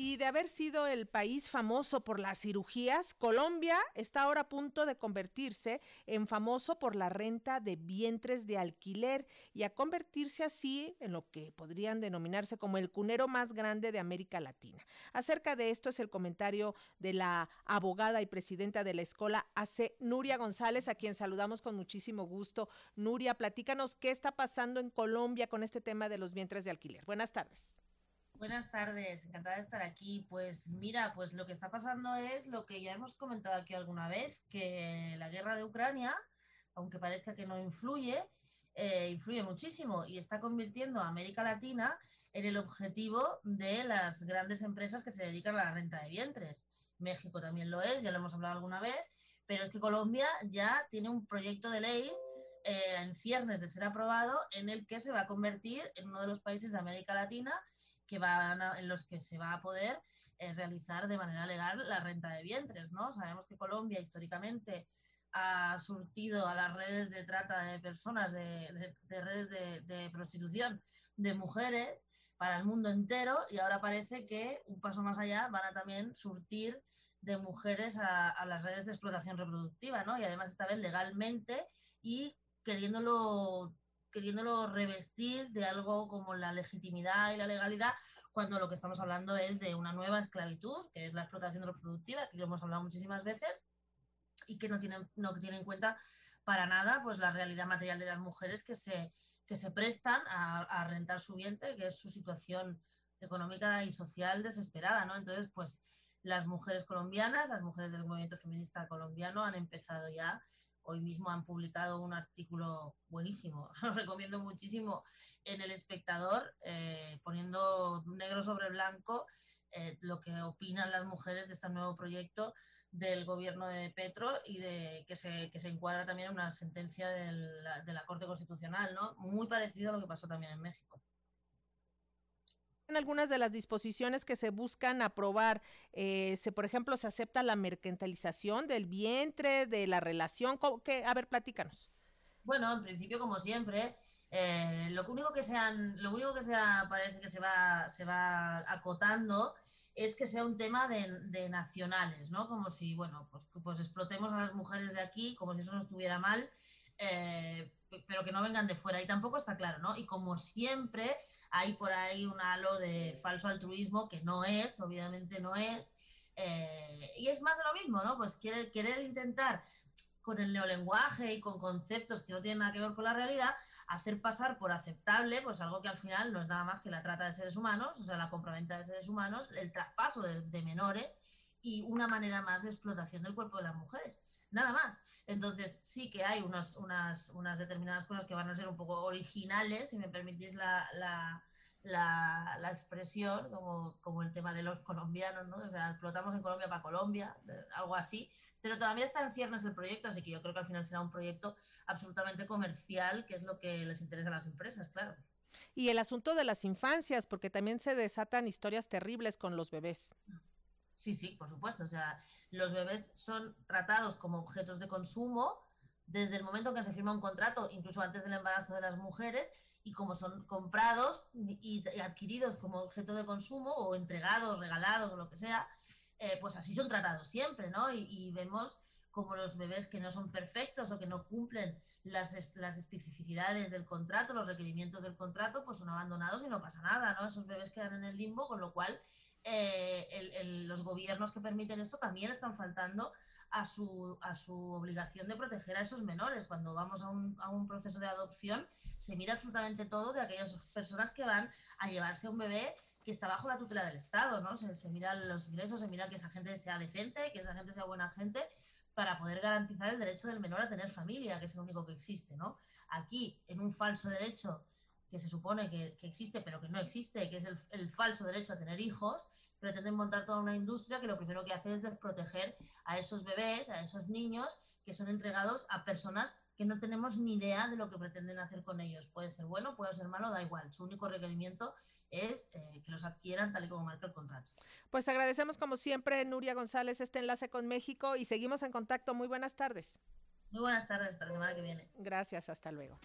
Y de haber sido el país famoso por las cirugías, Colombia está ahora a punto de convertirse en famoso por la renta de vientres de alquiler y a convertirse así en lo que podrían denominarse como el cunero más grande de América Latina. Acerca de esto es el comentario de la abogada y presidenta de la escuela AC, Nuria González, a quien saludamos con muchísimo gusto. Nuria, platícanos qué está pasando en Colombia con este tema de los vientres de alquiler. Buenas tardes. Buenas tardes, encantada de estar aquí. Pues mira, pues lo que está pasando es lo que ya hemos comentado aquí alguna vez, que la guerra de Ucrania, aunque parezca que no influye, eh, influye muchísimo y está convirtiendo a América Latina en el objetivo de las grandes empresas que se dedican a la renta de vientres. México también lo es, ya lo hemos hablado alguna vez, pero es que Colombia ya tiene un proyecto de ley eh, en ciernes de ser aprobado en el que se va a convertir en uno de los países de América Latina que van en los que se va a poder eh, realizar de manera legal la renta de vientres, ¿no? Sabemos que Colombia históricamente ha surtido a las redes de trata de personas, de, redes de, prostitución de mujeres para el mundo entero y ahora parece que un paso más allá van a también surtir de mujeres a, a las redes de explotación reproductiva, ¿no? Y además esta vez legalmente y queriéndolo queriéndolo revestir de algo como la legitimidad y la legalidad, cuando lo que estamos hablando es de una nueva esclavitud, que es la explotación reproductiva, que lo hemos hablado muchísimas veces, y que no tiene, no tiene en cuenta para nada pues la realidad material de las mujeres que se, que se prestan a, rentar su vientre, que es su situación económica y social desesperada, ¿no? Entonces, pues las mujeres colombianas, las mujeres del movimiento feminista colombiano han empezado ya Hoy mismo han publicado un artículo buenísimo, lo recomiendo muchísimo en El Espectador, eh, poniendo negro sobre blanco eh, lo que opinan las mujeres de este nuevo proyecto del gobierno de Petro y de que se, que se encuadra también en una sentencia de la Corte Constitucional, ¿no? Muy parecido a lo que pasó también en México en algunas de las disposiciones que se buscan aprobar, eh, por ejemplo, se acepta la mercantilización del vientre, de la relación, a ver, platícanos. Bueno, en principio, como siempre, eh, lo único que sean, lo único que sea, parece que se va, se va acotando es que sea un tema de, nacionales, ¿no? Como si, bueno, pues, pues, explotemos a las mujeres de aquí, como si eso no estuviera mal, eh, pero que no vengan de fuera. Y tampoco está claro, ¿no? Y como siempre, hay por ahí un halo de falso altruismo que no es, obviamente no es. Eh, y es más de lo mismo, ¿no? Pues querer, querer intentar con el neolenguaje y con conceptos que no tienen nada que ver con la realidad, hacer pasar por aceptable, pues algo que al final no es nada más que la trata de seres humanos, o sea, la compraventa de seres humanos, el traspaso de menores y una manera más de explotación del cuerpo de las mujeres nada más. Entonces sí que hay unas, unas determinadas cosas que van a ser un poco originales, si me permitís la, la, la, expresión, como, como, el tema de los colombianos, ¿no? O sea, explotamos en Colombia para Colombia, algo así, pero todavía está en ciernes el proyecto, así que yo creo que al final será un proyecto absolutamente comercial, que es lo que les interesa a las empresas, claro. Y el asunto de las infancias, porque también se desatan historias terribles con los bebés. Sí, sí, por supuesto. O sea, los bebés son tratados como objetos de consumo desde el momento en que se firma un contrato, incluso antes del embarazo de las mujeres, y como son comprados y, adquiridos como objeto de consumo o entregados, regalados o lo que sea, eh, pues así son tratados siempre, ¿no? Y, vemos como los bebés que no son perfectos o que no cumplen las, las especificidades del contrato, los requerimientos del contrato, pues son abandonados y no pasa nada, ¿no? Esos bebés quedan en el limbo, con lo cual eh, los gobiernos que permiten esto también están faltando a su, a su obligación de proteger a esos menores. Cuando vamos a un, a un proceso de adopción, se mira absolutamente todo de aquellas personas que van a llevarse a un bebé que está bajo la tutela del Estado, ¿no? Se, se los ingresos, se mira que esa gente sea decente, que esa gente sea buena gente, para poder garantizar el derecho del menor a tener familia, que es el único que existe, ¿no? Aquí, en un falso derecho que se supone que, existe, pero que no existe, que es el, falso derecho a tener hijos, pretenden montar toda una industria que lo primero que hace es proteger a esos bebés, a esos niños que son entregados a personas que no tenemos ni idea de lo que pretenden hacer con ellos. Puede ser bueno, puede ser malo, da igual. Su único requerimiento es eh, que los adquieran tal y como marca el contrato. Pues agradecemos como siempre, Nuria González, este enlace con México y seguimos en contacto. Muy buenas tardes. Muy buenas tardes, hasta la semana que viene. Gracias, hasta luego.